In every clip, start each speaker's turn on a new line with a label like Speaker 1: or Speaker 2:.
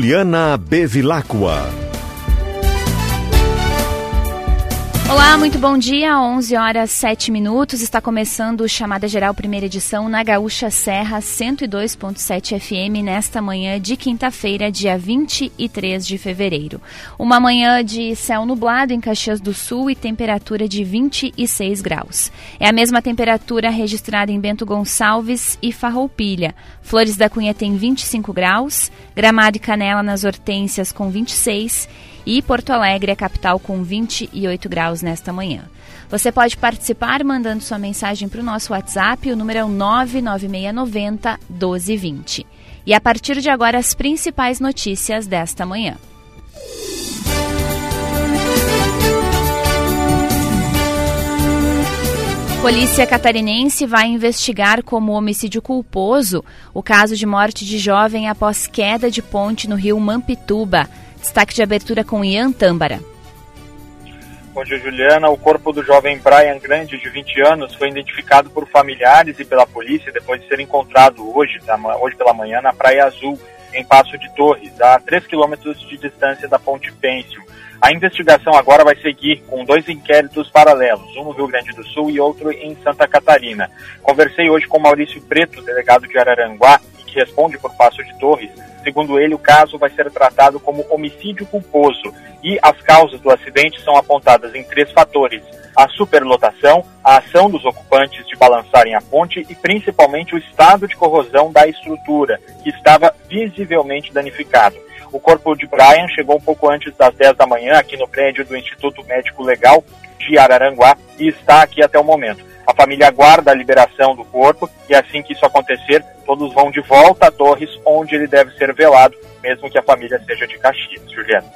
Speaker 1: Juliana Bevilacqua.
Speaker 2: Olá, muito bom dia. 11 horas 7 minutos. Está começando o Chamada Geral Primeira Edição na Gaúcha Serra 102.7 FM nesta manhã de quinta-feira, dia 23 de fevereiro. Uma manhã de céu nublado em Caxias do Sul e temperatura de 26 graus. É a mesma temperatura registrada em Bento Gonçalves e Farroupilha. Flores da Cunha tem 25 graus, Gramado e Canela nas Hortênsias com 26 e Porto Alegre, a capital, com 28 graus nesta manhã. Você pode participar mandando sua mensagem para o nosso WhatsApp, o número é 99690 1220. E a partir de agora, as principais notícias desta manhã. Polícia catarinense vai investigar como homicídio culposo o caso de morte de jovem após queda de ponte no rio Mampituba. Destaque de abertura com Ian Tâmbara.
Speaker 3: Bom dia, Juliana. O corpo do jovem Brian Grande, de 20 anos, foi identificado por familiares e pela polícia depois de ser encontrado hoje, hoje pela manhã na Praia Azul, em Passo de Torres, a 3 quilômetros de distância da Ponte Pêncio. A investigação agora vai seguir com dois inquéritos paralelos, um no Rio Grande do Sul e outro em Santa Catarina. Conversei hoje com Maurício Preto, delegado de Araranguá, que responde por Passo de Torres, Segundo ele, o caso vai ser tratado como homicídio culposo e as causas do acidente são apontadas em três fatores: a superlotação, a ação dos ocupantes de balançarem a ponte e principalmente o estado de corrosão da estrutura, que estava visivelmente danificado. O corpo de Brian chegou um pouco antes das 10 da manhã aqui no prédio do Instituto Médico Legal de Araranguá e está aqui até o momento. A família aguarda a liberação do corpo e assim que isso acontecer, todos vão de volta a Torres, onde ele deve ser velado, mesmo que a família seja de Caxias. Juliana.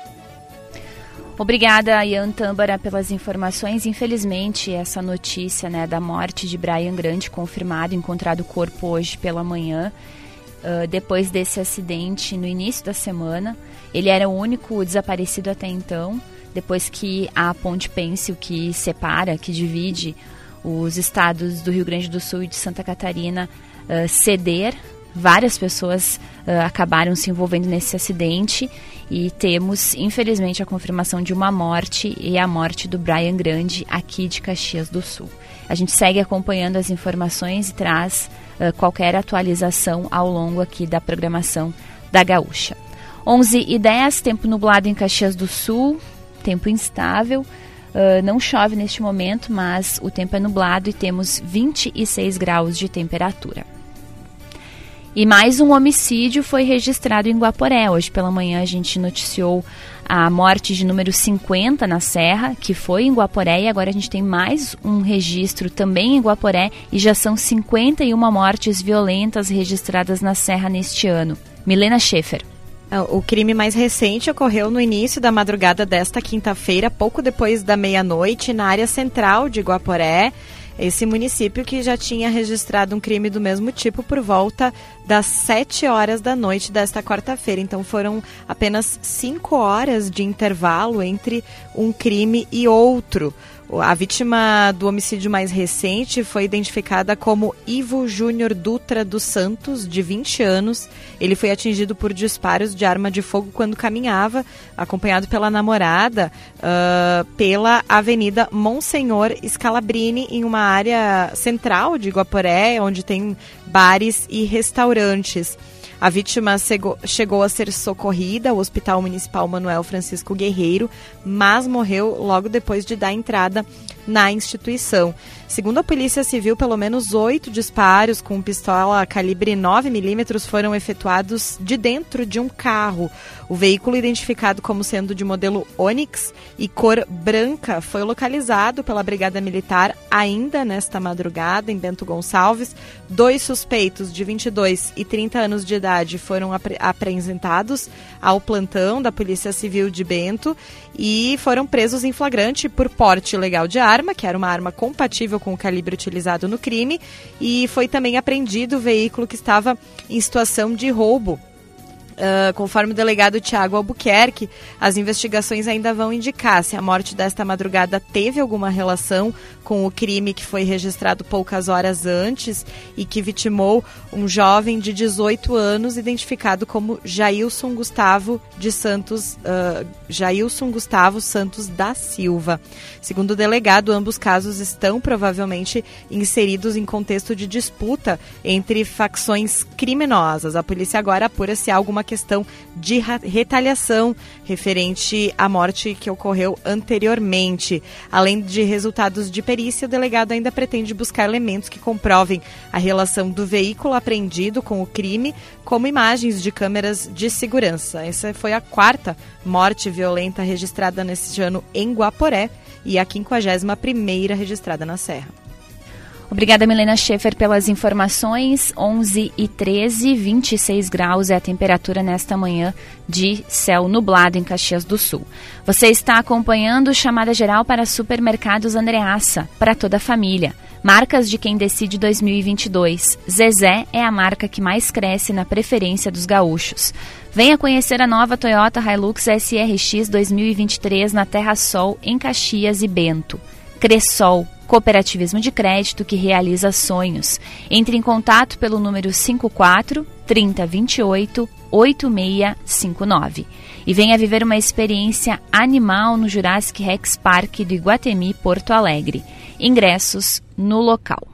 Speaker 2: Obrigada, Ian Tâmbara, pelas informações. Infelizmente, essa notícia né, da morte de Brian Grande, confirmado, encontrado o corpo hoje pela manhã, uh, depois desse acidente no início da semana. Ele era o único desaparecido até então, depois que a ponte pêncil que separa, que divide os estados do Rio Grande do Sul e de Santa Catarina uh, ceder. Várias pessoas uh, acabaram se envolvendo nesse acidente e temos, infelizmente, a confirmação de uma morte e a morte do Brian Grande aqui de Caxias do Sul. A gente segue acompanhando as informações e traz uh, qualquer atualização ao longo aqui da programação da Gaúcha. 11 e 10, tempo nublado em Caxias do Sul, tempo instável. Uh, não chove neste momento, mas o tempo é nublado e temos 26 graus de temperatura. E mais um homicídio foi registrado em Guaporé. Hoje pela manhã a gente noticiou a morte de número 50 na Serra, que foi em Guaporé, e agora a gente tem mais um registro também em Guaporé, e já são 51 mortes violentas registradas na Serra neste ano. Milena Schaefer.
Speaker 4: É, o crime mais recente ocorreu no início da madrugada desta quinta-feira, pouco depois da meia-noite, na área central de Guaporé. Esse município que já tinha registrado um crime do mesmo tipo por volta das 7 horas da noite desta quarta-feira. Então foram apenas 5 horas de intervalo entre um crime e outro. A vítima do homicídio mais recente foi identificada como Ivo Júnior Dutra dos Santos, de 20 anos. Ele foi atingido por disparos de arma de fogo quando caminhava, acompanhado pela namorada, uh, pela Avenida Monsenhor Scalabrini, em uma área central de Guaporé, onde tem bares e restaurantes. A vítima chegou a ser socorrida ao Hospital Municipal Manuel Francisco Guerreiro, mas morreu logo depois de dar entrada na instituição. Segundo a Polícia Civil, pelo menos oito disparos com pistola calibre 9mm foram efetuados de dentro de um carro. O veículo, identificado como sendo de modelo Onix e cor branca, foi localizado pela Brigada Militar ainda nesta madrugada em Bento Gonçalves. Dois suspeitos de 22 e 30 anos de idade foram apre apresentados ao plantão da Polícia Civil de Bento e foram presos em flagrante por porte ilegal de arma, que era uma arma compatível com o calibre utilizado no crime, e foi também apreendido o veículo que estava em situação de roubo Uh, conforme o delegado Tiago Albuquerque, as investigações ainda vão indicar se a morte desta madrugada teve alguma relação com o crime que foi registrado poucas horas antes e que vitimou um jovem de 18 anos, identificado como Jailson Gustavo de Santos, uh, Jailson Gustavo Santos da Silva. Segundo o delegado, ambos casos estão provavelmente inseridos em contexto de disputa entre facções criminosas. A polícia agora apura se há alguma questão de retaliação referente à morte que ocorreu anteriormente. Além de resultados de perícia, o delegado ainda pretende buscar elementos que comprovem a relação do veículo apreendido com o crime, como imagens de câmeras de segurança. Essa foi a quarta morte violenta registrada neste ano em Guaporé e a 51 primeira registrada na Serra.
Speaker 2: Obrigada, Milena Schaefer, pelas informações. 11 e 13, 26 graus é a temperatura nesta manhã de céu nublado em Caxias do Sul. Você está acompanhando chamada geral para supermercados Andreaça, para toda a família. Marcas de quem decide 2022. Zezé é a marca que mais cresce na preferência dos gaúchos. Venha conhecer a nova Toyota Hilux SRX 2023 na Terra Sol, em Caxias e Bento. Cressol cooperativismo de crédito que realiza sonhos. Entre em contato pelo número 54 3028 8659 e venha viver uma experiência animal no Jurassic Rex Park do Iguatemi, Porto Alegre. Ingressos no local.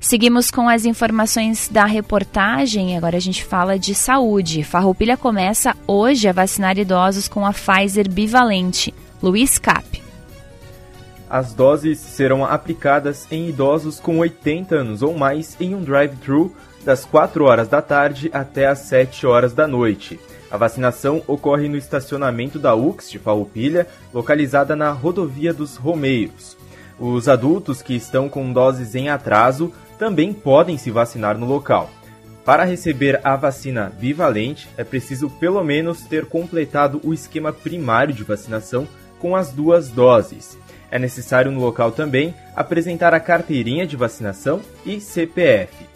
Speaker 2: Seguimos com as informações da reportagem. Agora a gente fala de saúde. Farroupilha começa hoje a vacinar idosos com a Pfizer bivalente. Luiz Cap.
Speaker 5: As doses serão aplicadas em idosos com 80 anos ou mais em um drive-thru das 4 horas da tarde até as 7 horas da noite. A vacinação ocorre no estacionamento da UX de Farroupilha, localizada na Rodovia dos Romeiros. Os adultos que estão com doses em atraso também podem se vacinar no local. Para receber a vacina bivalente, é preciso pelo menos ter completado o esquema primário de vacinação com as duas doses. É necessário no local também apresentar a carteirinha de vacinação e CPF.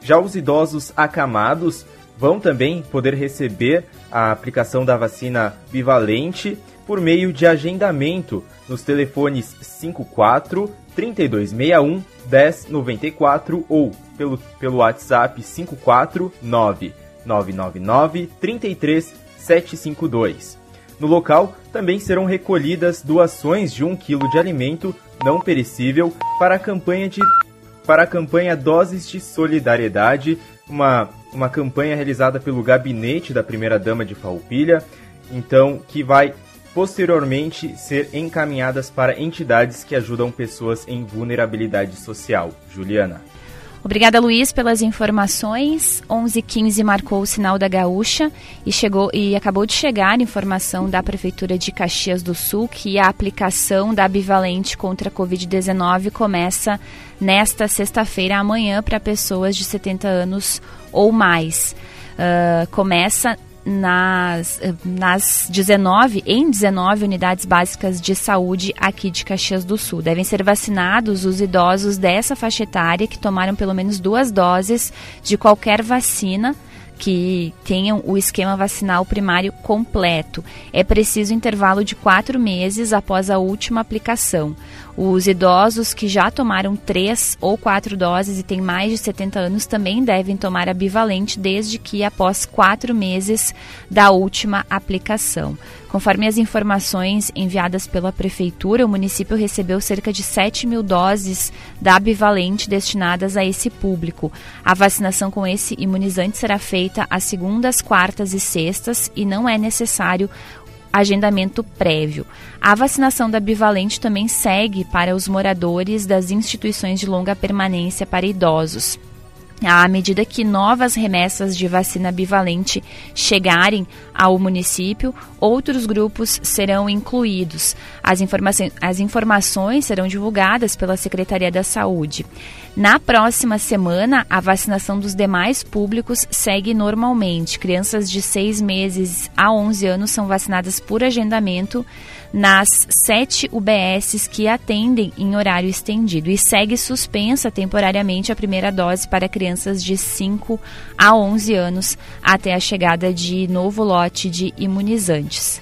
Speaker 5: Já os idosos acamados vão também poder receber a aplicação da vacina bivalente por meio de agendamento nos telefones 54 3261 1094 ou pelo, pelo WhatsApp 549 999 33 752. No local também serão recolhidas doações de um quilo de alimento não perecível para a campanha de para a campanha Doses de Solidariedade, uma, uma campanha realizada pelo gabinete da primeira-dama de Farroupilha, então que vai posteriormente ser encaminhadas para entidades que ajudam pessoas em vulnerabilidade social. Juliana.
Speaker 2: Obrigada, Luiz, pelas informações. 11:15 marcou o sinal da Gaúcha e chegou e acabou de chegar informação da prefeitura de Caxias do Sul que a aplicação da bivalente contra a COVID-19 começa nesta sexta-feira amanhã para pessoas de 70 anos ou mais. Uh, começa nas, nas 19, em 19 unidades básicas de saúde aqui de Caxias do Sul. Devem ser vacinados os idosos dessa faixa etária que tomaram pelo menos duas doses de qualquer vacina que tenham o esquema vacinal primário completo. É preciso intervalo de quatro meses após a última aplicação. Os idosos que já tomaram três ou quatro doses e têm mais de 70 anos também devem tomar a bivalente desde que após quatro meses da última aplicação. Conforme as informações enviadas pela Prefeitura, o município recebeu cerca de 7 mil doses da bivalente destinadas a esse público. A vacinação com esse imunizante será feita às segundas, quartas e sextas e não é necessário agendamento prévio. A vacinação da bivalente também segue para os moradores das instituições de longa permanência para idosos. À medida que novas remessas de vacina bivalente chegarem ao município, outros grupos serão incluídos. As informações, as informações serão divulgadas pela Secretaria da Saúde. Na próxima semana, a vacinação dos demais públicos segue normalmente. Crianças de 6 meses a 11 anos são vacinadas por agendamento nas sete UBSs que atendem em horário estendido e segue suspensa temporariamente a primeira dose para crianças de 5 a 11 anos até a chegada de novo lote de imunizantes.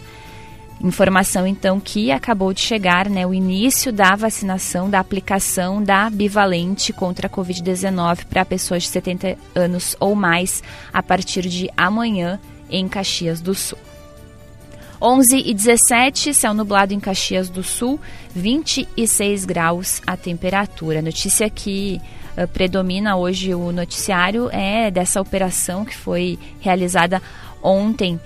Speaker 2: Informação então que acabou de chegar, né, o início da vacinação, da aplicação da bivalente contra a Covid-19 para pessoas de 70 anos ou mais a partir de amanhã em Caxias do Sul. 11 e 17, céu nublado em Caxias do Sul, 26 graus a temperatura. Notícia que uh, predomina hoje o noticiário é dessa operação que foi realizada ontem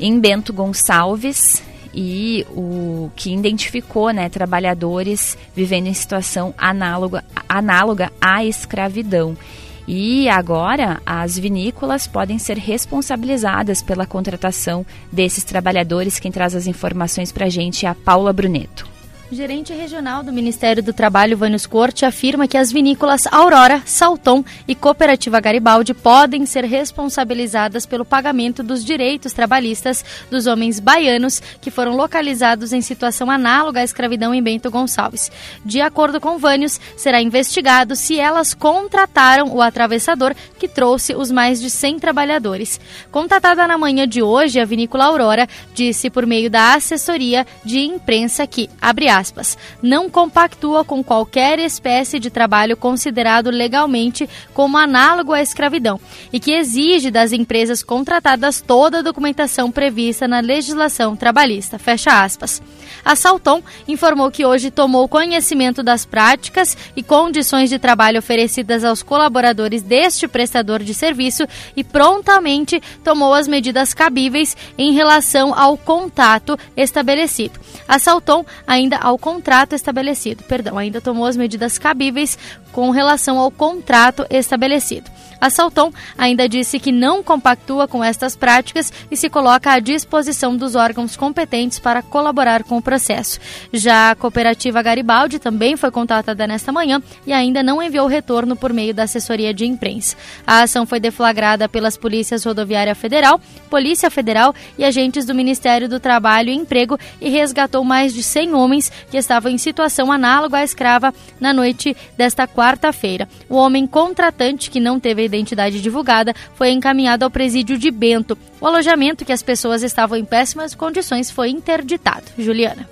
Speaker 2: em Bento Gonçalves e o que identificou né, trabalhadores vivendo em situação análoga, análoga à escravidão. E agora as vinícolas podem ser responsabilizadas pela contratação desses trabalhadores. Quem traz as informações para a gente é a Paula Bruneto.
Speaker 6: O gerente regional do Ministério do Trabalho, Vânios Corte, afirma que as vinícolas Aurora, Salton e Cooperativa Garibaldi podem ser responsabilizadas pelo pagamento dos direitos trabalhistas dos homens baianos que foram localizados em situação análoga à escravidão em Bento Gonçalves. De acordo com Vânios, será investigado se elas contrataram o atravessador que trouxe os mais de 100 trabalhadores. Contatada na manhã de hoje, a vinícola Aurora disse por meio da assessoria de imprensa que, abre aspas, não compactua com qualquer espécie de trabalho considerado legalmente como análogo à escravidão e que exige das empresas contratadas toda a documentação prevista na legislação trabalhista. Fecha aspas. A Salton informou que hoje tomou conhecimento das práticas e condições de trabalho oferecidas aos colaboradores deste prestador de serviço e prontamente tomou as medidas cabíveis em relação ao contato estabelecido. A Salton ainda ao contrato estabelecido, perdão, ainda tomou as medidas cabíveis com relação ao contrato estabelecido. A Salton ainda disse que não compactua com estas práticas e se coloca à disposição dos órgãos competentes para colaborar com o processo. Já a cooperativa Garibaldi também foi contatada nesta manhã e ainda não enviou retorno por meio da assessoria de imprensa. A ação foi deflagrada pelas polícias rodoviária federal, Polícia Federal e agentes do Ministério do Trabalho e Emprego e resgatou mais de 100 homens que estavam em situação análoga à escrava na noite desta quarta-feira. O homem contratante que não teve identidade divulgada, foi encaminhado ao presídio de Bento. O alojamento que as pessoas estavam em péssimas condições foi interditado. Juliana.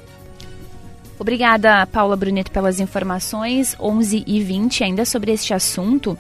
Speaker 2: Obrigada, Paula Bruneto, pelas informações. 11 e 20 ainda sobre este assunto.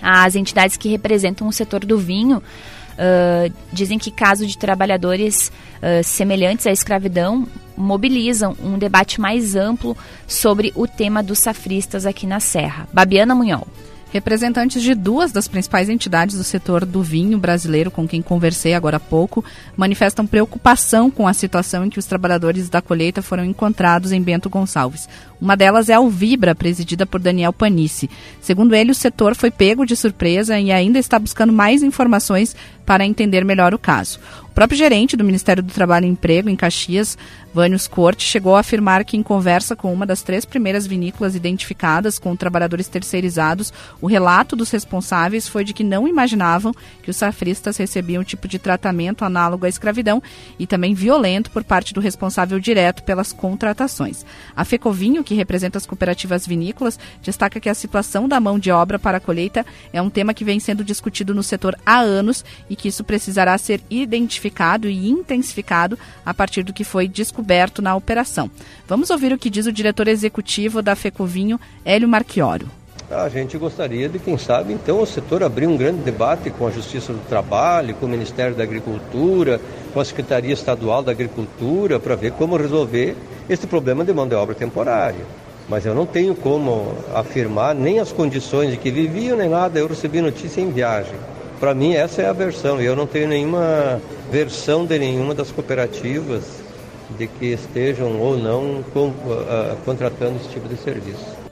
Speaker 2: As entidades que representam o setor do vinho uh, dizem que caso de trabalhadores uh, semelhantes à escravidão mobilizam um debate mais amplo sobre o tema dos safristas aqui na Serra. Babiana Munhol.
Speaker 7: Representantes de duas das principais entidades do setor do vinho brasileiro, com quem conversei agora há pouco, manifestam preocupação com a situação em que os trabalhadores da colheita foram encontrados em Bento Gonçalves. Uma delas é a Alvibra, presidida por Daniel Panici. Segundo ele, o setor foi pego de surpresa e ainda está buscando mais informações para entender melhor o caso. O próprio gerente do Ministério do Trabalho e Emprego em Caxias, Vânios Corte, chegou a afirmar que, em conversa com uma das três primeiras vinícolas identificadas com trabalhadores terceirizados, o relato dos responsáveis foi de que não imaginavam que os safristas recebiam um tipo de tratamento análogo à escravidão e também violento por parte do responsável direto pelas contratações. A Fecovinho, que representa as cooperativas vinícolas, destaca que a situação da mão de obra para a colheita é um tema que vem sendo discutido no setor há anos e que isso precisará ser identificado e intensificado a partir do que foi descoberto na operação. Vamos ouvir o que diz o diretor executivo da Fecovinho, Hélio Marchioro.
Speaker 8: A gente gostaria de, quem sabe, então, o setor abrir um grande debate com a Justiça do Trabalho, com o Ministério da Agricultura, com a Secretaria Estadual da Agricultura, para ver como resolver este problema de mão de obra temporária. Mas eu não tenho como afirmar nem as condições de que viviam, nem nada. Eu recebi notícia em viagem. Para mim, essa é a versão. Eu não tenho nenhuma versão de nenhuma das cooperativas de que estejam ou não com, uh, contratando esse tipo de serviço.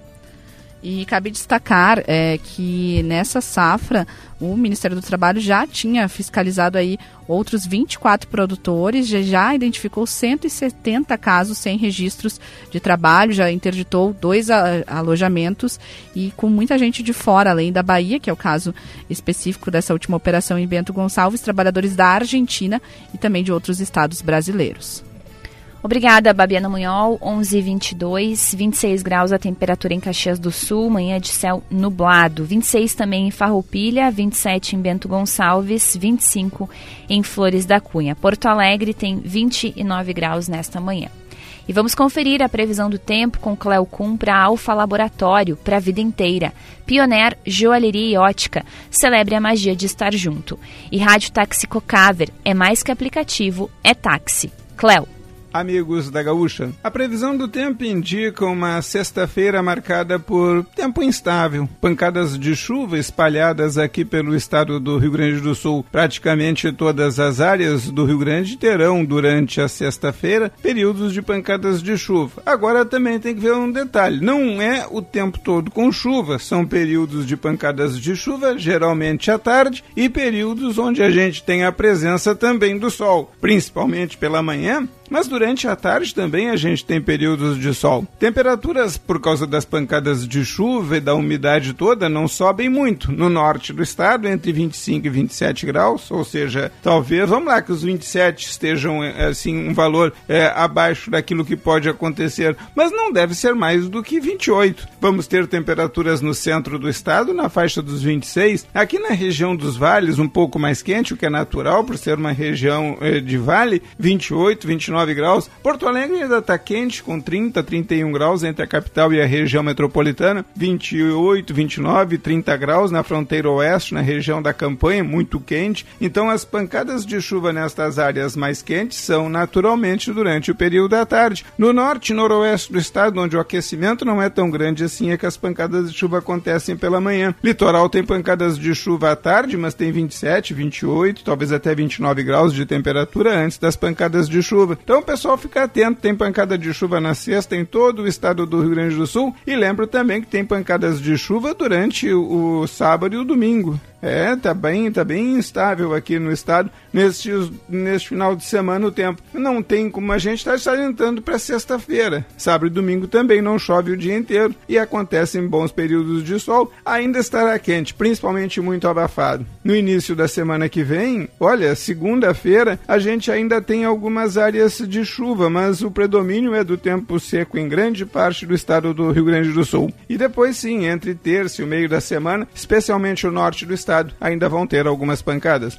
Speaker 7: E cabe destacar é, que nessa safra o Ministério do Trabalho já tinha fiscalizado aí outros 24 produtores, já, já identificou 170 casos sem registros de trabalho, já interditou dois a, alojamentos e com muita gente de fora, além da Bahia, que é o caso específico dessa última operação em Bento Gonçalves, trabalhadores da Argentina e também de outros estados brasileiros.
Speaker 2: Obrigada, Babiana Munhol. 11 22, 26 graus a temperatura em Caxias do Sul, manhã de céu nublado. 26 também em Farroupilha, 27 em Bento Gonçalves, 25 em Flores da Cunha. Porto Alegre tem 29 graus nesta manhã. E vamos conferir a previsão do tempo com Cleo Kuhn para Alfa Laboratório, para a vida inteira. Pioneer Joalheria e Ótica, celebre a magia de estar junto. E Rádio Táxi Cocaver, é mais que aplicativo, é táxi. Cleo
Speaker 9: amigos da Gaúcha. A previsão do tempo indica uma sexta-feira marcada por tempo instável, pancadas de chuva espalhadas aqui pelo estado do Rio Grande do Sul. Praticamente todas as áreas do Rio Grande terão durante a sexta-feira períodos de pancadas de chuva. Agora também tem que ver um detalhe: não é o tempo todo com chuva, são períodos de pancadas de chuva, geralmente à tarde, e períodos onde a gente tem a presença também do sol, principalmente pela manhã mas durante a tarde também a gente tem períodos de sol. Temperaturas, por causa das pancadas de chuva e da umidade toda, não sobem muito. No norte do estado, entre 25 e 27 graus, ou seja, talvez, vamos lá, que os 27 estejam, eh, assim, um valor é, abaixo daquilo que pode acontecer, mas não deve ser mais do que 28. Vamos ter temperaturas no centro do estado, na faixa dos 26. Aqui na região dos vales, um pouco mais quente, o que é natural, por ser uma região é, de vale, 28, 29 29 graus. Porto Alegre ainda está quente, com 30, 31 graus entre a capital e a região metropolitana. 28, 29, 30 graus na fronteira oeste, na região da campanha, muito quente. Então, as pancadas de chuva nestas áreas mais quentes são naturalmente durante o período da tarde. No norte e noroeste do estado, onde o aquecimento não é tão grande assim, é que as pancadas de chuva acontecem pela manhã. Litoral tem pancadas de chuva à tarde, mas tem 27, 28, talvez até 29 graus de temperatura antes das pancadas de chuva. Então, pessoal fica atento, tem pancada de chuva na sexta em todo o estado do Rio Grande do Sul. E lembro também que tem pancadas de chuva durante o sábado e o domingo. É, tá bem, tá bem instável aqui no estado neste, neste final de semana o tempo. Não tem como a gente estar tá salientando para sexta-feira. Sábado e domingo também não chove o dia inteiro e acontecem bons períodos de sol. Ainda estará quente, principalmente muito abafado. No início da semana que vem, olha, segunda-feira, a gente ainda tem algumas áreas de chuva, mas o predomínio é do tempo seco em grande parte do estado do Rio Grande do Sul. E depois sim, entre terça e o meio da semana, especialmente o norte do estado ainda vão ter algumas pancadas.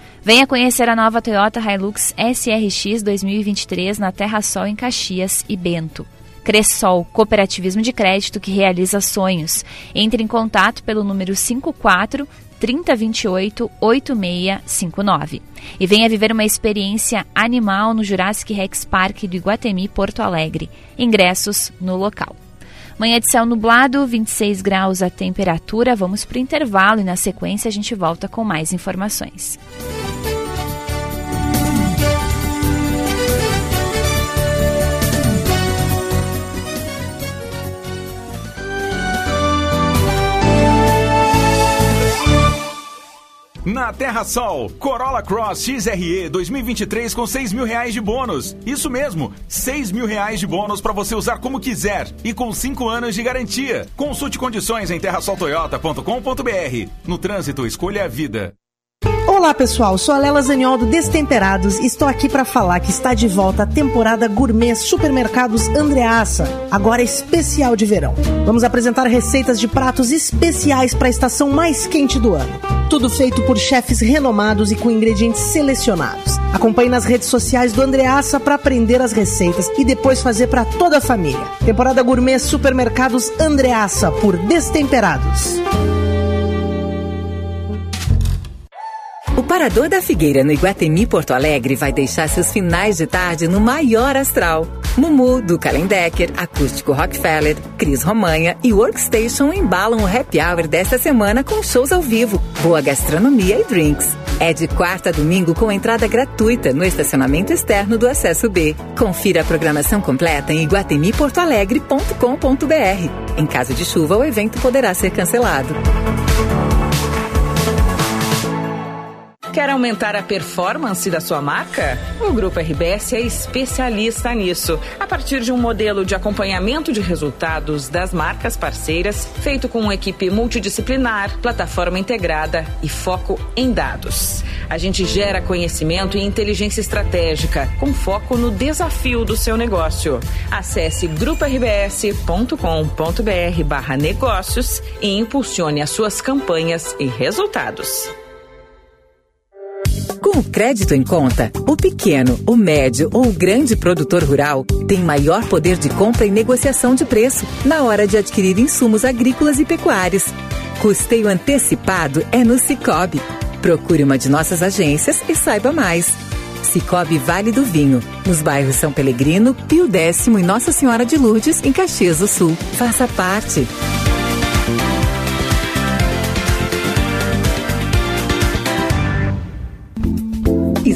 Speaker 2: Venha conhecer a nova Toyota Hilux SRX 2023 na Terra Sol em Caxias e Bento. Cressol, cooperativismo de crédito que realiza sonhos. Entre em contato pelo número 54 3028 8659. E venha viver uma experiência animal no Jurassic Rex Park do Iguatemi, Porto Alegre. Ingressos no local. Manhã de céu nublado, 26 graus a temperatura. Vamos para o intervalo e na sequência a gente volta com mais informações. '"
Speaker 10: Na Terra Sol, Corolla Cross XRE 2023 com 6 mil reais de bônus. Isso mesmo, 6 mil reais de bônus para você usar como quiser e com 5 anos de garantia. Consulte condições em terrasoltoyota.com.br. No trânsito, escolha a vida.
Speaker 11: Olá pessoal, sou a Lela Zaniol do Destemperados e estou aqui para falar que está de volta a temporada gourmet Supermercados Andreaça, agora especial de verão. Vamos apresentar receitas de pratos especiais para a estação mais quente do ano. Tudo feito por chefes renomados e com ingredientes selecionados. Acompanhe nas redes sociais do Andreaça para aprender as receitas e depois fazer para toda a família. Temporada gourmet Supermercados Andreaça por Destemperados.
Speaker 12: Parador da Figueira no Iguatemi Porto Alegre vai deixar seus finais de tarde no maior astral. Mumu, do Kalendecker, Acústico Rockefeller, Cris Romanha e Workstation embalam o happy hour desta semana com shows ao vivo, boa gastronomia e drinks. É de quarta a domingo com entrada gratuita no estacionamento externo do Acesso B. Confira a programação completa em iguatemiportoalegre.com.br. Em caso de chuva, o evento poderá ser cancelado.
Speaker 13: Quer aumentar a performance da sua marca? O Grupo RBS é especialista nisso. A partir de um modelo de acompanhamento de resultados das marcas parceiras, feito com uma equipe multidisciplinar, plataforma integrada e foco em dados. A gente gera conhecimento e inteligência estratégica, com foco no desafio do seu negócio. Acesse grupo-rbs.com.br barra negócios e impulsione as suas campanhas e resultados.
Speaker 12: Com o crédito em conta, o pequeno, o médio ou o grande produtor rural tem maior poder de compra e negociação de preço na hora de adquirir insumos agrícolas e pecuários. Custeio antecipado é no Cicobi. Procure uma de nossas agências e saiba mais. Cicobi Vale do Vinho, nos bairros São Pelegrino, Pio Décimo e Nossa Senhora de Lourdes, em Caxias do Sul. Faça parte.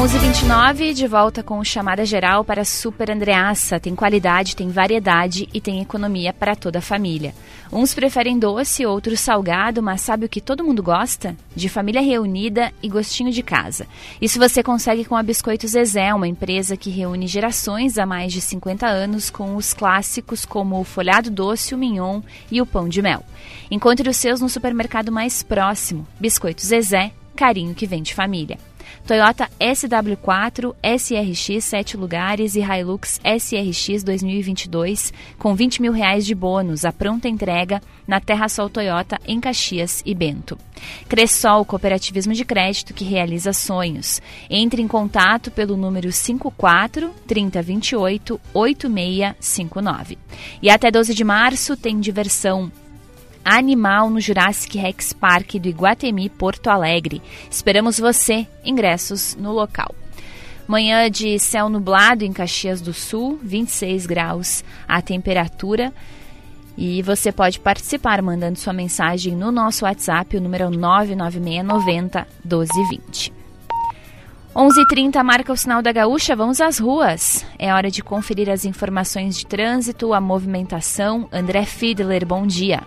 Speaker 2: 11:29 de volta com chamada geral para Super Andreaça. Tem qualidade, tem variedade e tem economia para toda a família. Uns preferem doce, outros salgado, mas sabe o que todo mundo gosta? De família reunida e gostinho de casa. Isso você consegue com a Biscoitos Zezé, uma empresa que reúne gerações há mais de 50 anos com os clássicos como o folhado doce, o mignon e o pão de mel. Encontre os seus no supermercado mais próximo. Biscoitos Zezé, carinho que vem de família. Toyota SW4, SRX 7 lugares e Hilux SRX 2022 com 20 mil reais de bônus, a pronta entrega na Terra Sol Toyota em Caxias e Bento. Cressol, cooperativismo de crédito que realiza sonhos. Entre em contato pelo número 54 3028 8659. E até 12 de março tem diversão animal no Jurassic Rex Park do Iguatemi, Porto Alegre. Esperamos você. Ingressos no local. Manhã de céu nublado em Caxias do Sul, 26 graus a temperatura. E você pode participar mandando sua mensagem no nosso WhatsApp, o número 99690 1220. 11:30 marca o sinal da Gaúcha, vamos às ruas. É hora de conferir as informações de trânsito, a movimentação. André Fiedler, bom dia.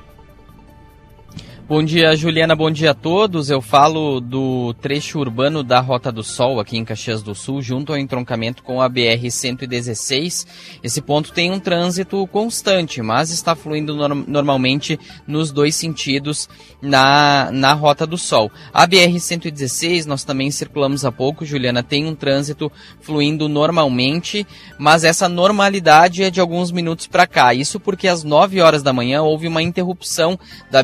Speaker 14: Bom dia, Juliana. Bom dia a todos. Eu falo do trecho urbano da Rota do Sol, aqui em Caxias do Sul, junto ao entroncamento com a BR-116. Esse ponto tem um trânsito constante, mas está fluindo norm normalmente nos dois sentidos na, na Rota do Sol. A BR-116, nós também circulamos há pouco, Juliana, tem um trânsito fluindo normalmente, mas essa normalidade é de alguns minutos para cá. Isso porque às 9 horas da manhã houve uma interrupção da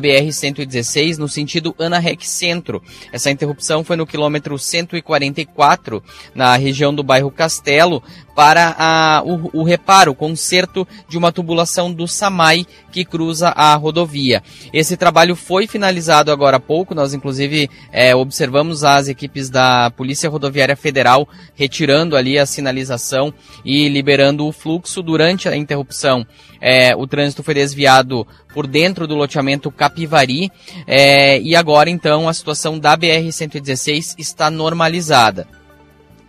Speaker 14: BR-116 no sentido Ana Rec Centro. Essa interrupção foi no quilômetro 144, na região do bairro Castelo, para a, o, o reparo, o conserto de uma tubulação do Samai que cruza a rodovia. Esse trabalho foi finalizado agora há pouco, nós inclusive é, observamos as equipes da Polícia Rodoviária Federal retirando ali a sinalização e liberando o fluxo durante a interrupção. É, o trânsito foi desviado por dentro do loteamento Capivari é, e agora então a situação da BR-116 está normalizada.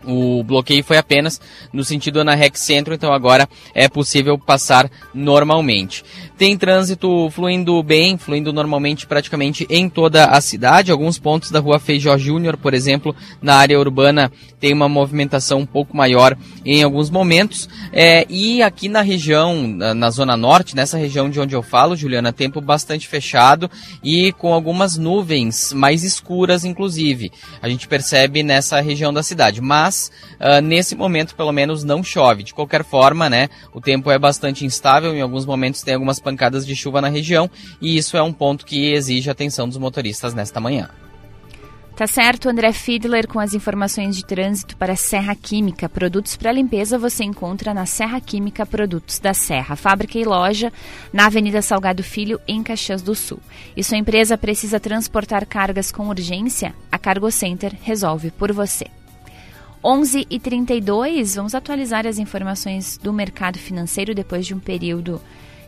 Speaker 14: O bloqueio foi apenas no sentido Ana-Rex Centro, então agora é possível passar normalmente. Tem trânsito fluindo bem, fluindo normalmente praticamente em toda a cidade. Alguns pontos da rua Feijó Júnior, por exemplo, na área urbana, tem uma movimentação um pouco maior em alguns momentos. É, e aqui na região, na, na zona norte, nessa região de onde eu falo, Juliana, tempo bastante fechado e com algumas nuvens mais escuras, inclusive. A gente percebe nessa região da cidade. Mas mas uh, nesse momento pelo menos não chove. De qualquer forma, né, o tempo é bastante instável, em alguns momentos tem algumas pancadas de chuva na região e isso é um ponto que exige atenção dos motoristas nesta manhã.
Speaker 2: Tá certo, André Fiedler com as informações de trânsito para Serra Química. Produtos para limpeza você encontra na Serra Química Produtos da Serra, fábrica e loja na Avenida Salgado Filho, em Caxias do Sul. E sua empresa precisa transportar cargas com urgência? A Cargo Center resolve por você. 11 e 32 vamos atualizar as informações do mercado financeiro depois de um período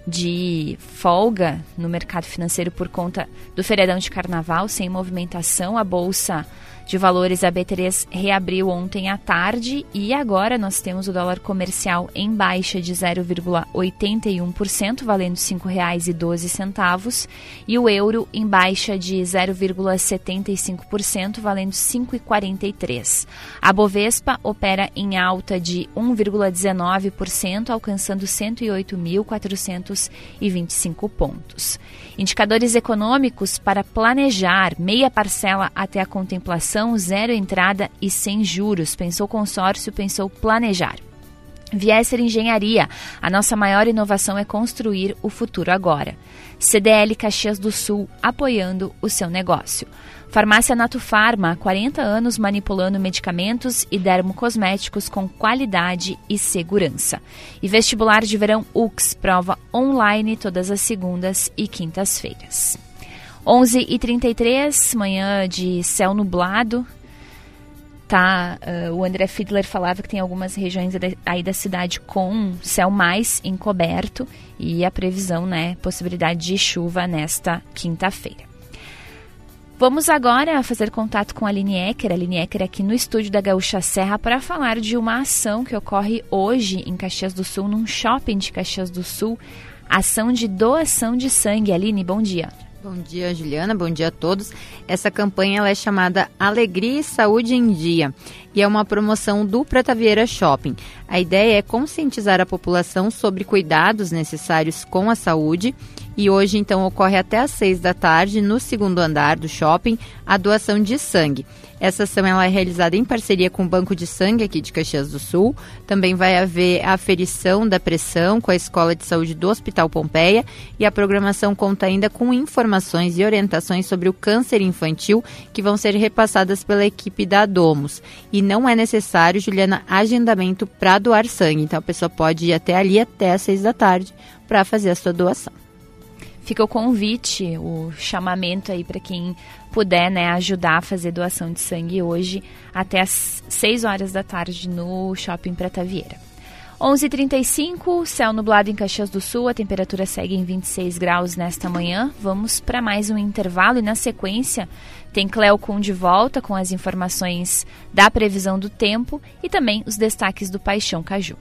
Speaker 2: de folga no mercado financeiro por conta do feriadão de carnaval, sem movimentação. A bolsa de valores, a B3 reabriu ontem à tarde e agora nós temos o dólar comercial em baixa de 0,81%, valendo R$ 5,12, e o euro em baixa de 0,75%, valendo R$ 5,43. A Bovespa opera em alta de 1,19%, alcançando 108.425 pontos. Indicadores econômicos para planejar meia parcela até a contemplação, zero entrada e sem juros. Pensou consórcio, pensou planejar. Viesser Engenharia. A nossa maior inovação é construir o futuro agora. CDL Caxias do Sul, apoiando o seu negócio. Farmácia Nato Farma, há 40 anos manipulando medicamentos e dermocosméticos com qualidade e segurança. E vestibular de verão UX, prova online todas as segundas e quintas-feiras. 11h33, manhã de céu nublado, tá? Uh, o André Fiedler falava que tem algumas regiões aí da cidade com céu mais encoberto e a previsão, né, possibilidade de chuva nesta quinta-feira. Vamos agora fazer contato com a Aline Ecker, a Aline Ecker aqui no estúdio da Gaúcha Serra para falar de uma ação que ocorre hoje em Caxias do Sul, num shopping de Caxias do Sul, ação de doação de sangue. Aline, bom dia.
Speaker 15: Bom dia, Juliana. Bom dia a todos. Essa campanha é chamada Alegria e Saúde em Dia e é uma promoção do Prata Vieira Shopping. A ideia é conscientizar a população sobre cuidados necessários com a saúde e hoje, então, ocorre até às seis da tarde, no segundo andar do shopping, a doação de sangue. Essa ação ela é realizada em parceria com o Banco de Sangue aqui de Caxias do Sul. Também vai haver a aferição da pressão com a Escola de Saúde do Hospital Pompeia e a programação conta ainda com informações e orientações sobre o câncer infantil que vão ser repassadas pela equipe da Domus. E não é necessário, Juliana, agendamento para doar sangue. Então a pessoa pode ir até ali até às seis da tarde para fazer a sua doação
Speaker 2: fica o convite, o chamamento aí para quem puder, né, ajudar a fazer doação de sangue hoje até às 6 horas da tarde no Shopping Prata Vieira. 11:35, céu nublado em Caxias do Sul, a temperatura segue em 26 graus nesta manhã. Vamos para mais um intervalo e na sequência tem Cleo Kuhn de volta com as informações da previsão do tempo e também os destaques do Paixão Caju.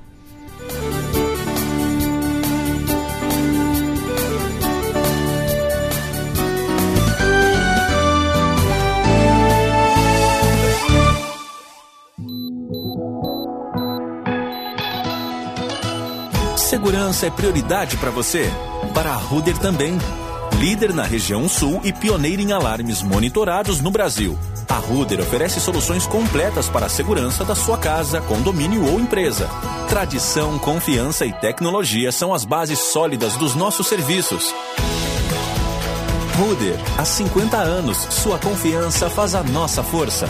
Speaker 16: Segurança é prioridade para você? Para a Ruder também. Líder na região sul e pioneira em alarmes monitorados no Brasil. A Ruder oferece soluções completas para a segurança da sua casa, condomínio ou empresa. Tradição, confiança e tecnologia são as bases sólidas dos nossos serviços. Ruder, há 50 anos, sua confiança faz a nossa força.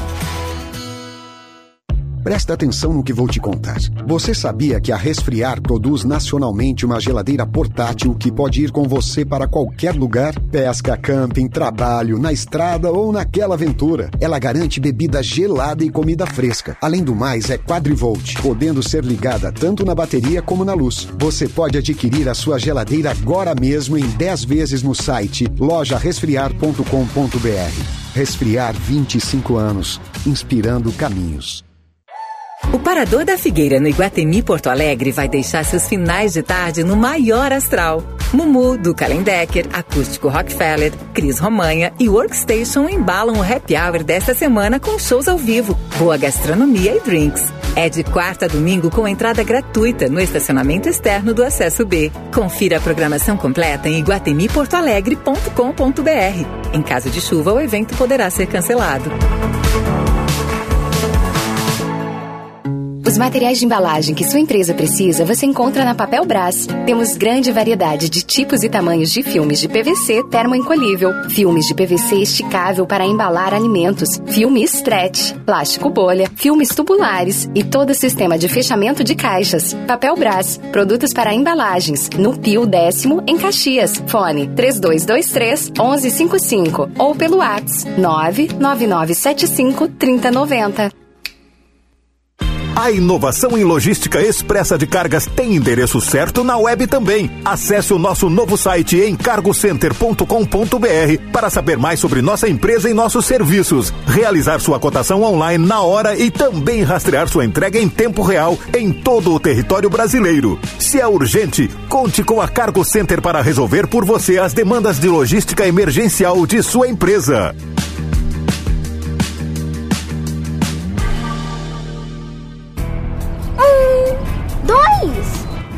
Speaker 17: Presta atenção no que vou te contar. Você sabia que a Resfriar produz nacionalmente uma geladeira portátil que pode ir com você para qualquer lugar? Pesca, camping, trabalho, na estrada ou naquela aventura. Ela garante bebida gelada e comida fresca. Além do mais, é quadrivolt, podendo ser ligada tanto na bateria como na luz. Você pode adquirir a sua geladeira agora mesmo em 10 vezes no site lojaresfriar.com.br. Resfriar 25 anos, inspirando caminhos.
Speaker 12: O Parador da Figueira no Iguatemi Porto Alegre vai deixar seus finais de tarde no maior astral. Mumu, do Kalendecker, Acústico Rockefeller, Cris Romanha e Workstation embalam o happy hour desta semana com shows ao vivo, boa gastronomia e drinks. É de quarta a domingo com entrada gratuita no estacionamento externo do Acesso B. Confira a programação completa em iguatemiportoalegre.com.br. Em caso de chuva, o evento poderá ser cancelado.
Speaker 18: Os materiais de embalagem que sua empresa precisa você encontra na Papel Brás. Temos grande variedade de tipos e tamanhos de filmes de PVC termoencolhível, filmes de PVC esticável para embalar alimentos, filme stretch, plástico bolha, filmes tubulares e todo sistema de fechamento de caixas. Papel Brás, produtos para embalagens, no Pio Décimo, em Caxias. Fone 3223 1155 ou pelo WhatsApp 99975 3090.
Speaker 1: A inovação em logística expressa de cargas tem endereço certo na web também. Acesse o nosso novo site em cargocenter.com.br para saber mais sobre nossa empresa e nossos serviços, realizar sua cotação online na hora e também rastrear sua entrega em tempo real em todo o território brasileiro. Se é urgente, conte com a Cargo Center para resolver por você as demandas de logística emergencial de sua empresa.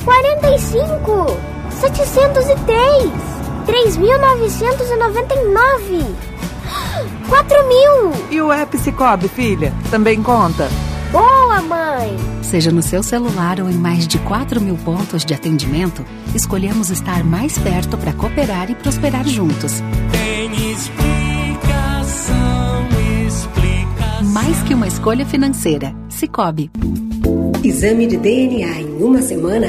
Speaker 19: Dois, quarenta e cinco, setecentos e três, três mil novecentos e noventa e nove, quatro mil.
Speaker 20: E o app Cicobi, filha, também conta?
Speaker 19: Boa, mãe!
Speaker 21: Seja no seu celular ou em mais de 4 mil pontos de atendimento, escolhemos estar mais perto para cooperar e prosperar juntos.
Speaker 22: Tem explicação, explicação.
Speaker 21: Mais que uma escolha financeira. Cicobi.
Speaker 23: Exame de DNA em uma semana?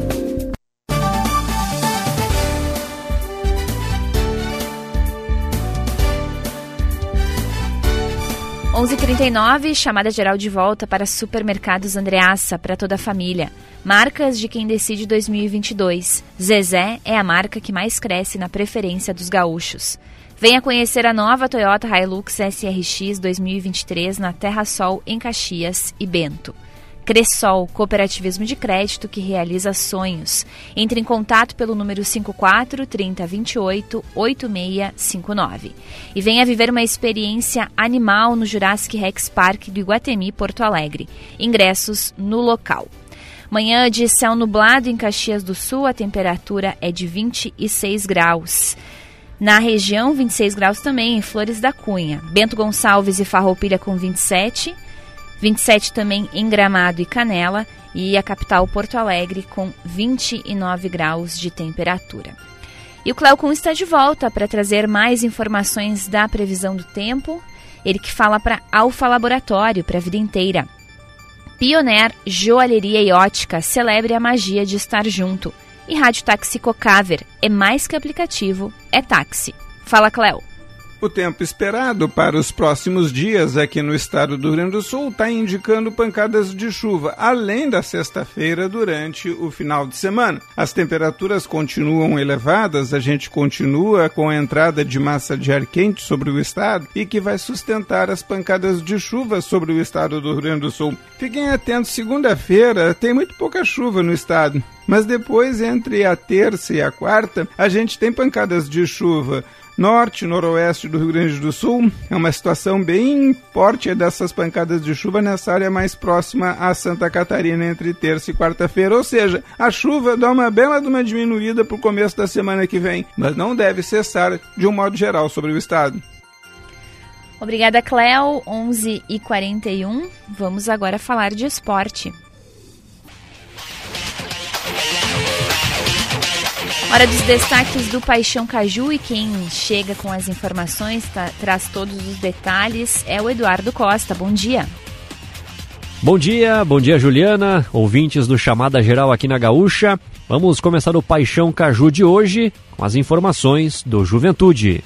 Speaker 2: 11:39 chamada geral de volta para Supermercados Andreassa para toda a família. Marcas de quem decide 2022. Zezé é a marca que mais cresce na preferência dos gaúchos. Venha conhecer a nova Toyota Hilux SRX 2023 na Terra Sol em Caxias e Bento. Cressol, cooperativismo de crédito que realiza sonhos. Entre em contato pelo número 54 3028 8659. E venha viver uma experiência animal no Jurassic Rex Park do Iguatemi, Porto Alegre. Ingressos no local. Manhã de céu nublado em Caxias do Sul, a temperatura é de 26 graus. Na região, 26 graus também em Flores da Cunha. Bento Gonçalves e Farroupilha com 27 27 também em Gramado e Canela e a capital Porto Alegre com 29 graus de temperatura. E o Cleocum está de volta para trazer mais informações da previsão do tempo. Ele que fala para Alfa Laboratório, para a vida inteira. Pioneer Joalheria e Ótica celebre a magia de estar junto. E Rádio Táxi Cocaver é mais que aplicativo, é táxi. Fala, Cleo.
Speaker 9: O tempo esperado para os próximos dias aqui no estado do Rio Grande do Sul está indicando pancadas de chuva, além da sexta-feira durante o final de semana. As temperaturas continuam elevadas, a gente continua com a entrada de massa de ar quente sobre o estado e que vai sustentar as pancadas de chuva sobre o estado do Rio Grande do Sul. Fiquem atentos, segunda-feira tem muito pouca chuva no estado, mas depois, entre a terça e a quarta, a gente tem pancadas de chuva norte, noroeste do Rio Grande do Sul. É uma situação bem forte dessas pancadas de chuva nessa área mais próxima a Santa Catarina entre terça e quarta-feira. Ou seja, a chuva dá uma bela de uma diminuída para o começo da semana que vem, mas não deve cessar de um modo geral sobre o estado.
Speaker 2: Obrigada, Cleo. 11 e 41. Vamos agora falar de esporte. Hora dos destaques do Paixão Caju e quem chega com as informações, tá, traz todos os detalhes, é o Eduardo Costa. Bom dia.
Speaker 24: Bom dia, bom dia Juliana, ouvintes do Chamada Geral aqui na Gaúcha. Vamos começar o Paixão Caju de hoje com as informações do Juventude.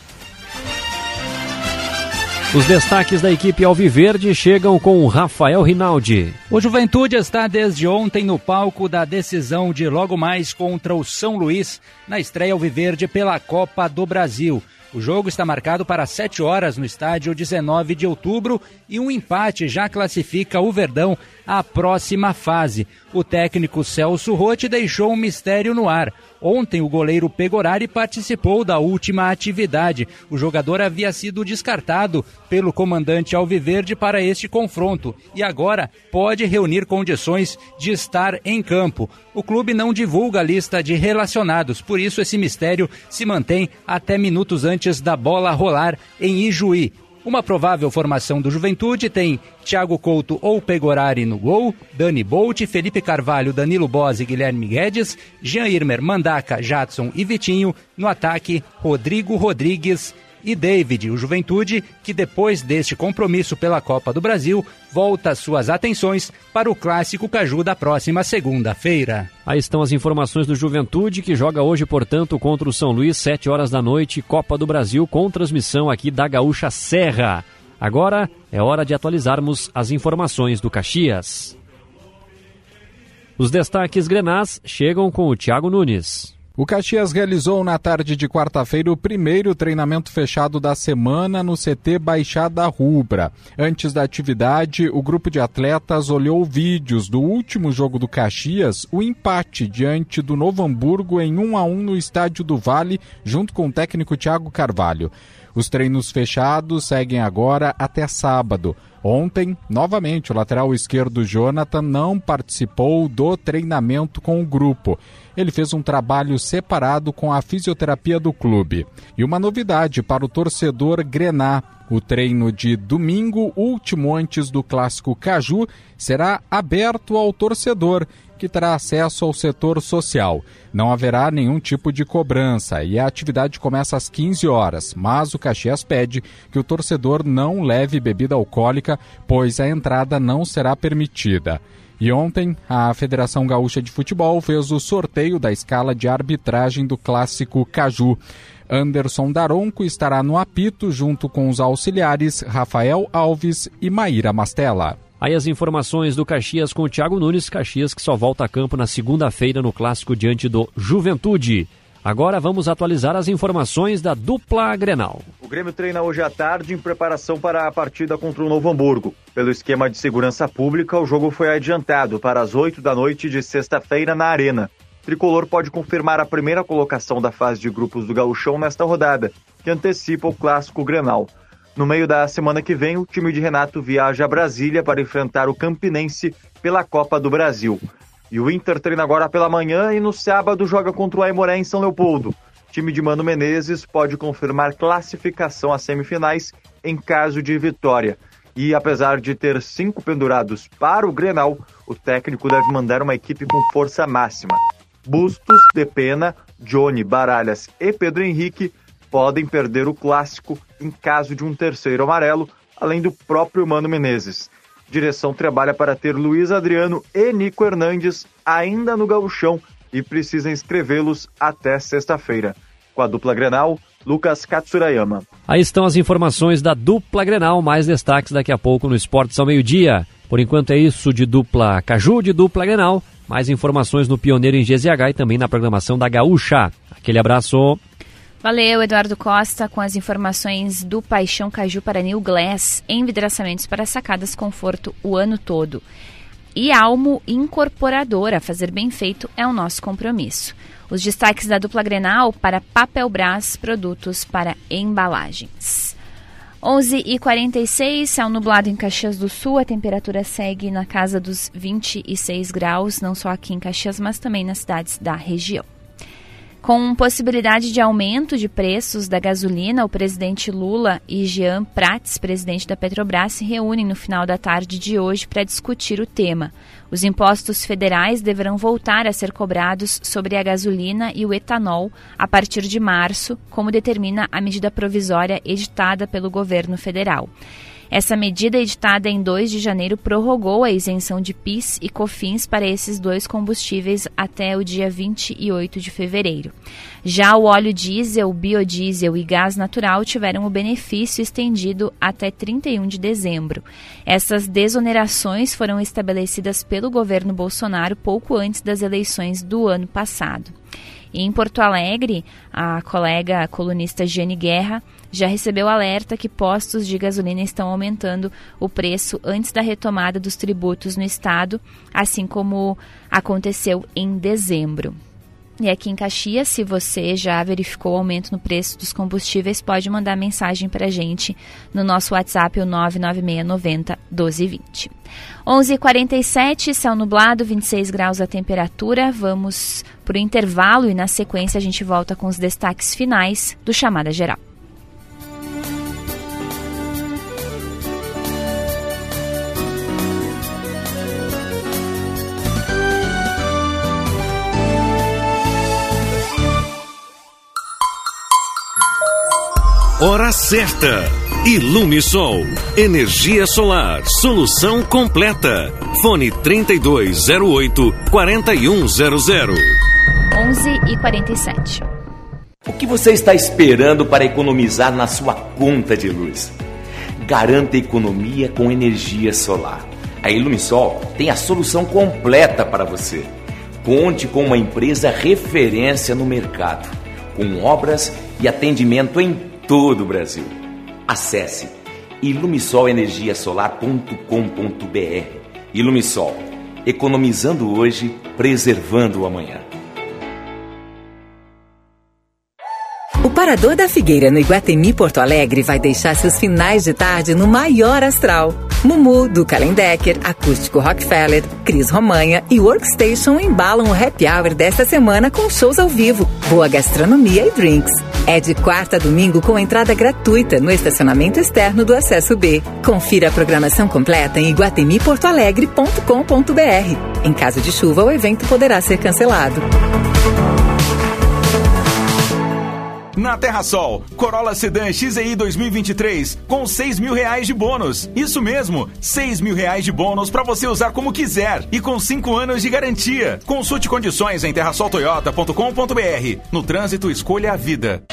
Speaker 24: Os destaques da equipe Alviverde chegam com Rafael Rinaldi.
Speaker 25: O Juventude está desde ontem no palco da decisão de logo mais contra o São Luís na estreia Alviverde pela Copa do Brasil. O jogo está marcado para 7 horas no estádio 19 de outubro e um empate já classifica o Verdão à próxima fase. O técnico Celso Rotti deixou um mistério no ar. Ontem, o goleiro Pegorari participou da última atividade. O jogador havia sido descartado pelo comandante Alviverde para este confronto e agora pode reunir condições de estar em campo. O clube não divulga a lista de relacionados, por isso esse mistério se mantém até minutos antes da bola rolar em Ijuí. Uma provável formação do Juventude tem Thiago Couto ou Pegorari no gol, Dani Bolt, Felipe Carvalho, Danilo Bose e Guilherme Guedes, Jean Irmer, Mandaca, Jadson e Vitinho. No ataque, Rodrigo Rodrigues e David, o Juventude, que depois deste compromisso pela Copa do Brasil, volta suas atenções para o clássico Caju da próxima segunda-feira.
Speaker 24: Aí estão as informações do Juventude, que joga hoje, portanto, contra o São Luís, 7 horas da noite, Copa do Brasil, com transmissão aqui da Gaúcha Serra. Agora é hora de atualizarmos as informações do Caxias. Os destaques grenás chegam com o Thiago Nunes.
Speaker 26: O Caxias realizou na tarde de quarta-feira o primeiro treinamento fechado da semana no CT Baixada Rubra. Antes da atividade, o grupo de atletas olhou vídeos do último jogo do Caxias, o empate diante do Novo Hamburgo em 1 a 1 no Estádio do Vale, junto com o técnico Thiago Carvalho. Os treinos fechados seguem agora até sábado. Ontem, novamente, o lateral esquerdo Jonathan não participou do treinamento com o grupo. Ele fez um trabalho separado com a fisioterapia do clube. E uma novidade para o torcedor Grená: o treino de domingo, último antes do clássico Caju, será aberto ao torcedor que terá acesso ao setor social. Não haverá nenhum tipo de cobrança e a atividade começa às 15 horas, mas o Caxias pede que o torcedor não leve bebida alcoólica, pois a entrada não será permitida. E ontem, a Federação Gaúcha de Futebol fez o sorteio da escala de arbitragem do clássico Caju. Anderson Daronco estará no apito junto com os auxiliares Rafael Alves e Maíra Mastella.
Speaker 24: Aí as informações do Caxias com o Thiago Nunes, Caxias que só volta a campo na segunda-feira no clássico diante do Juventude. Agora vamos atualizar as informações da dupla Grenal.
Speaker 27: O Grêmio treina hoje à tarde em preparação para a partida contra o Novo Hamburgo. Pelo esquema de segurança pública, o jogo foi adiantado para as 8 da noite de sexta-feira na Arena. O Tricolor pode confirmar a primeira colocação da fase de grupos do Gauchão nesta rodada, que antecipa o clássico Grenal. No meio da semana que vem, o time de Renato viaja a Brasília para enfrentar o Campinense pela Copa do Brasil. E o Inter treina agora pela manhã e no sábado joga contra o Aimoré em São Leopoldo. O time de Mano Menezes pode confirmar classificação às semifinais em caso de vitória. E apesar de ter cinco pendurados para o Grenal, o técnico deve mandar uma equipe com força máxima. Bustos, Depena, Johnny, Baralhas e Pedro Henrique podem perder o clássico em caso de um terceiro amarelo, além do próprio Mano Menezes. Direção trabalha para ter Luiz Adriano e Nico Hernandes ainda no gauchão e precisa inscrevê-los até sexta-feira. Com a dupla Grenal, Lucas Katsurayama.
Speaker 24: Aí estão as informações da dupla Grenal, mais destaques daqui a pouco no Esportes ao meio-dia. Por enquanto é isso de dupla Caju, de dupla Grenal. Mais informações no Pioneiro em GZH e também na programação da Gaúcha. Aquele abraço.
Speaker 2: Valeu, Eduardo Costa, com as informações do Paixão Caju para New Glass, envidraçamentos para sacadas conforto o ano todo. e Almo Incorporadora. Fazer bem feito é o nosso compromisso. Os destaques da dupla Grenal para Papelbras, produtos para embalagens. 11h46, céu nublado em Caxias do Sul, a temperatura segue na casa dos 26 graus, não só aqui em Caxias, mas também nas cidades da região. Com possibilidade de aumento de preços da gasolina, o presidente Lula e Jean Prats, presidente da Petrobras, se reúnem no final da tarde de hoje para discutir o tema. Os impostos federais deverão voltar a ser cobrados sobre a gasolina e o etanol a partir de março, como determina a medida provisória editada pelo governo federal. Essa medida, editada em 2 de janeiro, prorrogou a isenção de PIS e COFINS para esses dois combustíveis até o dia 28 de fevereiro. Já o óleo diesel, biodiesel e gás natural tiveram o benefício estendido até 31 de dezembro. Essas desonerações foram estabelecidas pelo governo Bolsonaro pouco antes das eleições do ano passado. Em Porto Alegre, a colega colunista Jane Guerra já recebeu alerta que postos de gasolina estão aumentando o preço antes da retomada dos tributos no estado, assim como aconteceu em dezembro. E aqui em Caxias, se você já verificou o aumento no preço dos combustíveis, pode mandar mensagem para a gente no nosso WhatsApp, o 99690 1220. 11h47, céu nublado, 26 graus a temperatura. Vamos para o intervalo e na sequência a gente volta com os destaques finais do Chamada Geral.
Speaker 28: Hora certa. Ilumisol. Energia solar. Solução completa. Fone 3208 4100.
Speaker 2: 11 e 47.
Speaker 29: O que você está esperando para economizar na sua conta de luz? Garanta economia com energia solar. A Ilumisol tem a solução completa para você. Conte com uma empresa referência no mercado, com obras e atendimento em todo o Brasil. Acesse ilumisolenergiasolar.com.br. Ilumisol, economizando hoje, preservando o amanhã.
Speaker 12: O Parador da Figueira no Iguatemi Porto Alegre vai deixar seus finais de tarde no maior astral. Mumu, do Kalendecker, Acústico Rockefeller, Cris Romanha e Workstation embalam o happy hour desta semana com shows ao vivo, boa gastronomia e drinks. É de quarta a domingo com entrada gratuita no estacionamento externo do Acesso B. Confira a programação completa em iguatemiportoalegre.com.br. Em caso de chuva, o evento poderá ser cancelado.
Speaker 30: Na Terra Sol, Corolla Sedan XEI 2023 com 6 mil reais de bônus. Isso mesmo, 6 mil reais de bônus para você usar como quiser e com 5 anos de garantia. Consulte condições em terrasoltoyota.com.br. No trânsito, escolha a vida.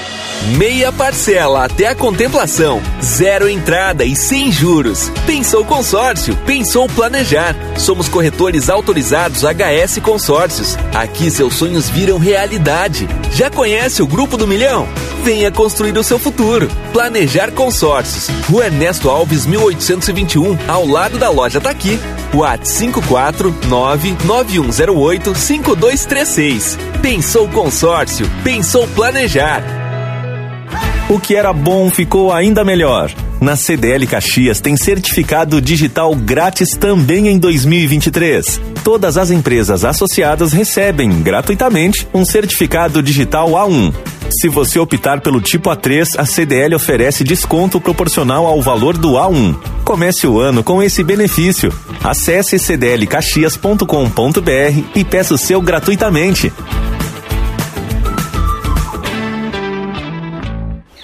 Speaker 31: Meia parcela até a contemplação, zero entrada e sem juros. Pensou consórcio, pensou planejar. Somos corretores autorizados HS Consórcios. Aqui seus sonhos viram realidade. Já conhece o Grupo do Milhão? Venha construir o seu futuro. Planejar Consórcios. Rua Ernesto Alves, 1821, ao lado da loja Taqui. WhatsApp 549-9108-5236. Pensou consórcio, pensou planejar.
Speaker 32: O que era bom ficou ainda melhor. Na CDL Caxias tem certificado digital grátis também em 2023. Todas as empresas associadas recebem gratuitamente um certificado digital A1. Se você optar pelo tipo A3, a CDL oferece desconto proporcional ao valor do A1. Comece o ano com esse benefício. Acesse cdlcaxias.com.br e peça o seu gratuitamente.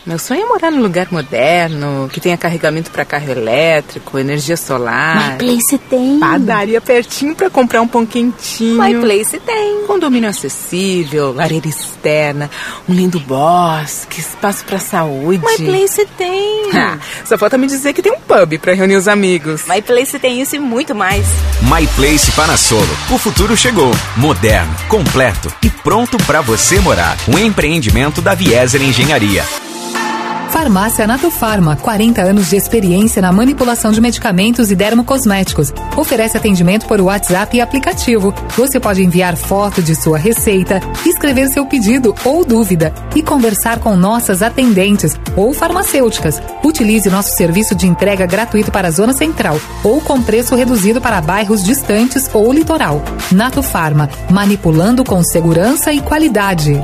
Speaker 20: Meu sonho é morar num lugar moderno, que tenha carregamento para carro elétrico, energia solar.
Speaker 19: My Place tem.
Speaker 20: Padaria pertinho para comprar um pão quentinho.
Speaker 19: My Place tem.
Speaker 20: Condomínio acessível, lareira externa, um lindo bosque, espaço para saúde.
Speaker 19: My Place tem.
Speaker 20: Ah, só falta me dizer que tem um pub para reunir os amigos.
Speaker 19: My Place tem isso e muito mais.
Speaker 33: My Place Panasolo. O futuro chegou. Moderno, completo e pronto para você morar. Um empreendimento da Vieser Engenharia.
Speaker 12: Farmácia Nato Farma, 40 anos de experiência na manipulação de medicamentos e dermocosméticos. Oferece atendimento por WhatsApp e aplicativo. Você pode enviar foto de sua receita, escrever seu pedido ou dúvida e conversar com nossas atendentes ou farmacêuticas. Utilize nosso serviço de entrega gratuito para a Zona Central ou com preço reduzido para bairros distantes ou litoral. Nato Farma, manipulando com segurança e qualidade.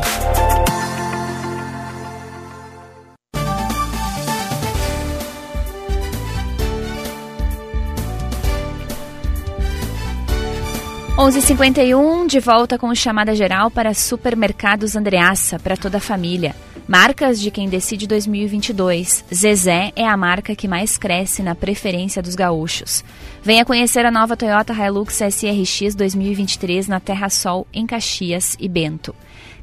Speaker 2: Onze cinquenta de volta com chamada geral para Supermercados Andreaça para toda a família. Marcas de quem decide 2022. Zezé é a marca que mais cresce na preferência dos gaúchos. Venha conhecer a nova Toyota Hilux SRX 2023 na Terra Sol, em Caxias e Bento.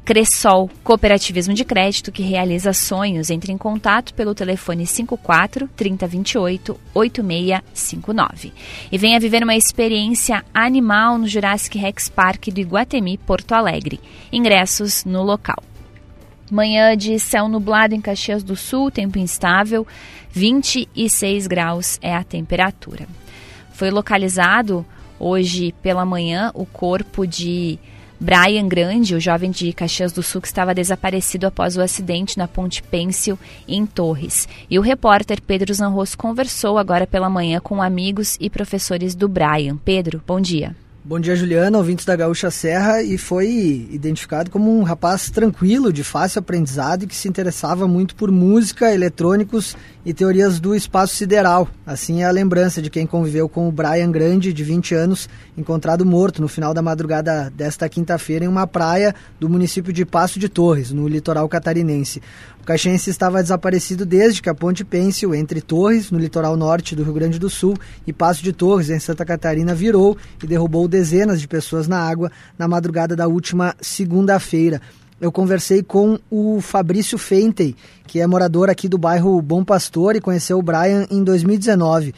Speaker 2: Cressol, cooperativismo de crédito que realiza sonhos. Entre em contato pelo telefone 54 3028 8659. E venha viver uma experiência animal no Jurassic Rex Park do Iguatemi, Porto Alegre. Ingressos no local. Manhã de céu nublado em Caxias do Sul, tempo instável, 26 graus é a temperatura. Foi localizado hoje pela manhã o corpo de Brian Grande, o jovem de Caxias do Sul que estava desaparecido após o acidente na Ponte Pêncil, em Torres. E o repórter Pedro Zanrosso conversou agora pela manhã com amigos e professores do Brian. Pedro, bom dia.
Speaker 34: Bom dia, Juliana, ouvintes da Gaúcha Serra, e foi identificado como um rapaz tranquilo, de fácil aprendizado e que se interessava muito por música, eletrônicos e teorias do espaço sideral. Assim é a lembrança de quem conviveu com o Brian Grande, de 20 anos, encontrado morto no final da madrugada desta quinta-feira em uma praia do município de Passo de Torres, no litoral catarinense. O caxiense estava desaparecido desde que a ponte Pêncil entre Torres, no litoral norte do Rio Grande do Sul, e Passo de Torres, em Santa Catarina, virou e derrubou dezenas de pessoas na água na madrugada da última segunda-feira. Eu conversei com o Fabrício Fentei, que é morador aqui do bairro Bom Pastor e conheceu o Brian em 2019.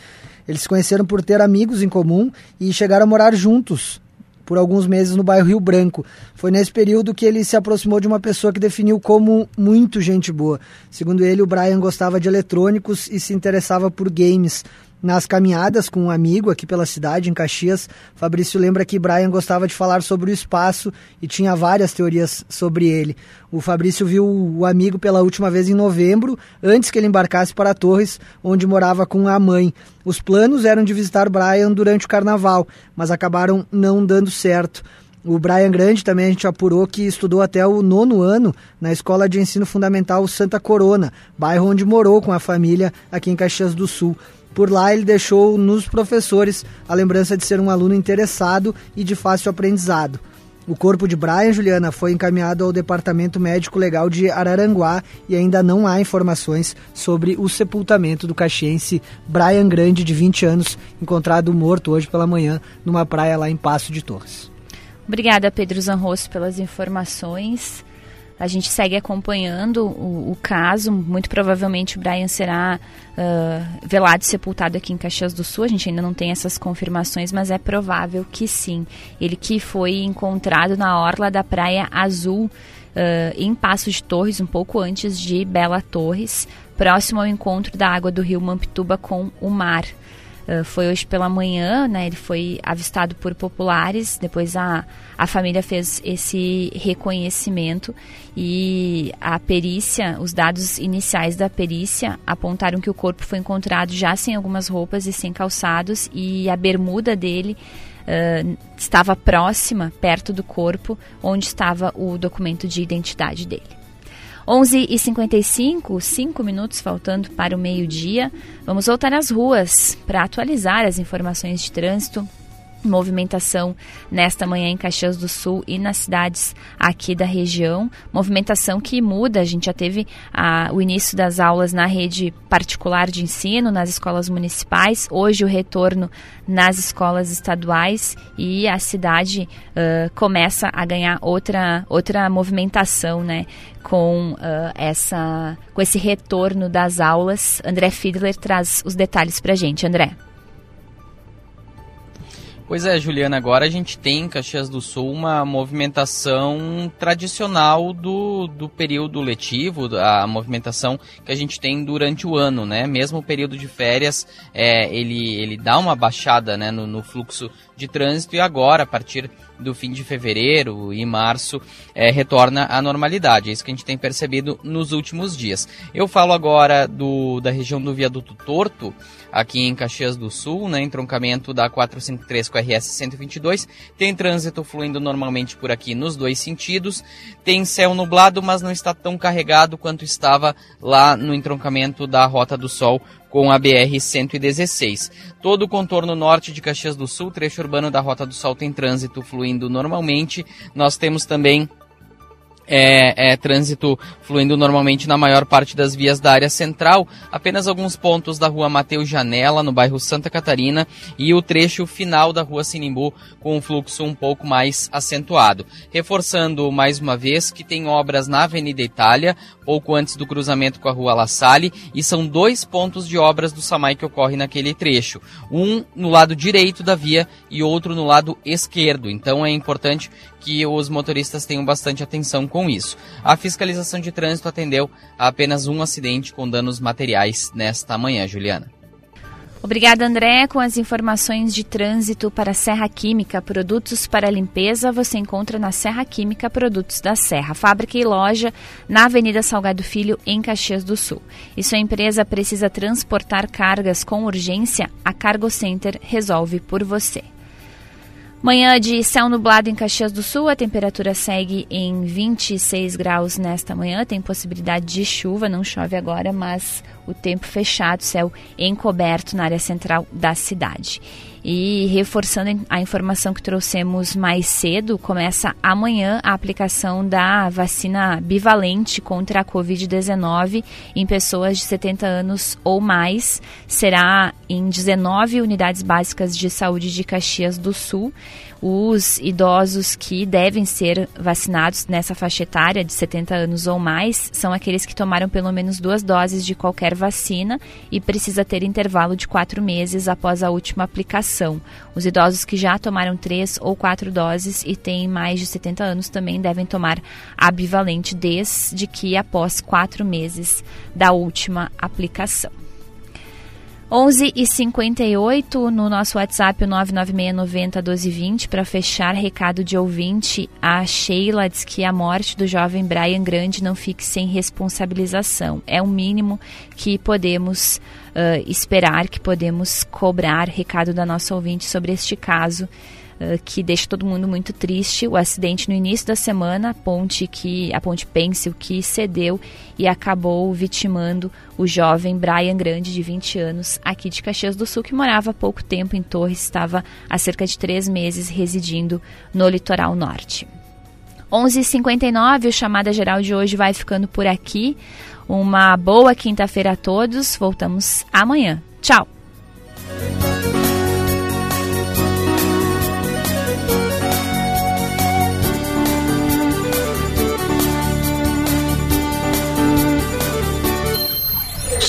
Speaker 34: Eles se conheceram por ter amigos em comum e chegaram a morar juntos por alguns meses no bairro Rio Branco. Foi nesse período que ele se aproximou de uma pessoa que definiu como muito gente boa. Segundo ele, o Brian gostava de eletrônicos e se interessava por games. Nas caminhadas com um amigo aqui pela cidade, em Caxias, Fabrício lembra que Brian gostava de falar sobre o espaço e tinha várias teorias sobre ele. O Fabrício viu o amigo pela última vez em novembro, antes que ele embarcasse para Torres, onde morava com a mãe. Os planos eram de visitar Brian durante o carnaval, mas acabaram não dando certo. O Brian Grande também a gente apurou que estudou até o nono ano na Escola de Ensino Fundamental Santa Corona, bairro onde morou com a família aqui em Caxias do Sul. Por lá, ele deixou nos professores a lembrança de ser um aluno interessado e de fácil aprendizado. O corpo de Brian Juliana foi encaminhado ao Departamento Médico Legal de Araranguá e ainda não há informações sobre o sepultamento do caxiense Brian Grande, de 20 anos, encontrado morto hoje pela manhã numa praia lá em Passo de Torres.
Speaker 2: Obrigada, Pedro Zanrosso, pelas informações. A gente segue acompanhando o, o caso. Muito provavelmente o Brian será uh, velado e sepultado aqui em Caxias do Sul. A gente ainda não tem essas confirmações, mas é provável que sim. Ele que foi encontrado na orla da Praia Azul, uh, em Passo de Torres, um pouco antes de Bela Torres, próximo ao encontro da água do rio Mampituba com o mar. Uh, foi hoje pela manhã, né? Ele foi avistado por populares. Depois a, a família fez esse reconhecimento e a perícia, os dados iniciais da perícia apontaram que o corpo foi encontrado já sem algumas roupas e sem calçados e a bermuda dele uh, estava próxima, perto do corpo, onde estava o documento de identidade dele. 11h55, 5 minutos faltando para o meio-dia. Vamos voltar às ruas para atualizar as informações de trânsito movimentação nesta manhã em Caxias do Sul e nas cidades aqui da região. Movimentação que muda, a gente já teve o início das aulas na rede particular de ensino, nas escolas municipais, hoje o retorno nas escolas estaduais e a cidade começa a ganhar outra, outra movimentação, né? Com, uh, essa, com esse retorno das aulas. André Fiedler traz os detalhes para a gente. André.
Speaker 14: Pois é, Juliana, agora a gente tem em Caxias do Sul uma movimentação tradicional do, do período letivo, a movimentação que a gente tem durante o ano, né? Mesmo o período de férias, é, ele, ele dá uma baixada né, no, no fluxo de trânsito e agora, a partir do fim de fevereiro e março é, retorna à normalidade. É isso que a gente tem percebido nos últimos dias. Eu falo agora do, da região do Viaduto Torto, aqui em Caxias do Sul, né, entroncamento da 453 com a RS 122. Tem trânsito fluindo normalmente por aqui nos dois sentidos. Tem céu nublado, mas não está tão carregado quanto estava lá no entroncamento da Rota do Sol com a BR-116. Todo o contorno norte de Caxias do Sul, trecho urbano da Rota do Sol, tem trânsito fluindo normalmente. Nós temos também é, é, trânsito fluindo normalmente na maior parte das vias da área central, apenas alguns pontos da rua Mateus Janela, no bairro Santa Catarina, e o trecho final da rua Sinimbu, com um fluxo um pouco mais acentuado. Reforçando mais uma vez que tem obras na Avenida Itália, pouco antes do cruzamento com a rua La Salle, e são dois pontos de obras do SAMAI que ocorre naquele trecho. Um no lado direito da via e outro no lado esquerdo. Então é importante que os motoristas tenham bastante atenção com isso. A fiscalização de trânsito atendeu a apenas um acidente com danos materiais nesta manhã, Juliana.
Speaker 2: Obrigada, André. Com as informações de trânsito para Serra Química, produtos para limpeza, você encontra na Serra Química Produtos da Serra, fábrica e loja na Avenida Salgado Filho, em Caxias do Sul. E sua empresa precisa transportar cargas com urgência, a Cargo Center resolve por você. Manhã de céu nublado em Caxias do Sul, a temperatura segue em 26 graus nesta manhã. Tem possibilidade de chuva, não chove agora, mas o tempo fechado, céu encoberto na área central da cidade. E reforçando a informação que trouxemos mais cedo, começa amanhã a aplicação da vacina bivalente contra a Covid-19 em pessoas de 70 anos ou mais. Será em 19 unidades básicas de saúde de Caxias do Sul os idosos que devem ser vacinados nessa faixa etária de 70 anos ou mais são aqueles que tomaram pelo menos duas doses de qualquer vacina e precisa ter intervalo de quatro meses após a última aplicação. Os idosos que já tomaram três ou quatro doses e têm mais de 70 anos também devem tomar a bivalente desde que após quatro meses da última aplicação. 11 e 58 no nosso WhatsApp, o 996901220, para fechar recado de ouvinte. A Sheila diz que a morte do jovem Brian Grande não fique sem responsabilização. É o mínimo que podemos uh, esperar, que podemos cobrar. Recado da nossa ouvinte sobre este caso uh, que deixa todo mundo muito triste. O acidente no início da semana, a ponte que a ponte Pencil que cedeu e acabou vitimando o jovem Brian Grande, de 20 anos, aqui de Caxias do Sul, que morava há pouco tempo em Torres, estava há cerca de três meses residindo no litoral norte. 11h59, o Chamada Geral de hoje vai ficando por aqui. Uma boa quinta-feira a todos. Voltamos amanhã. Tchau!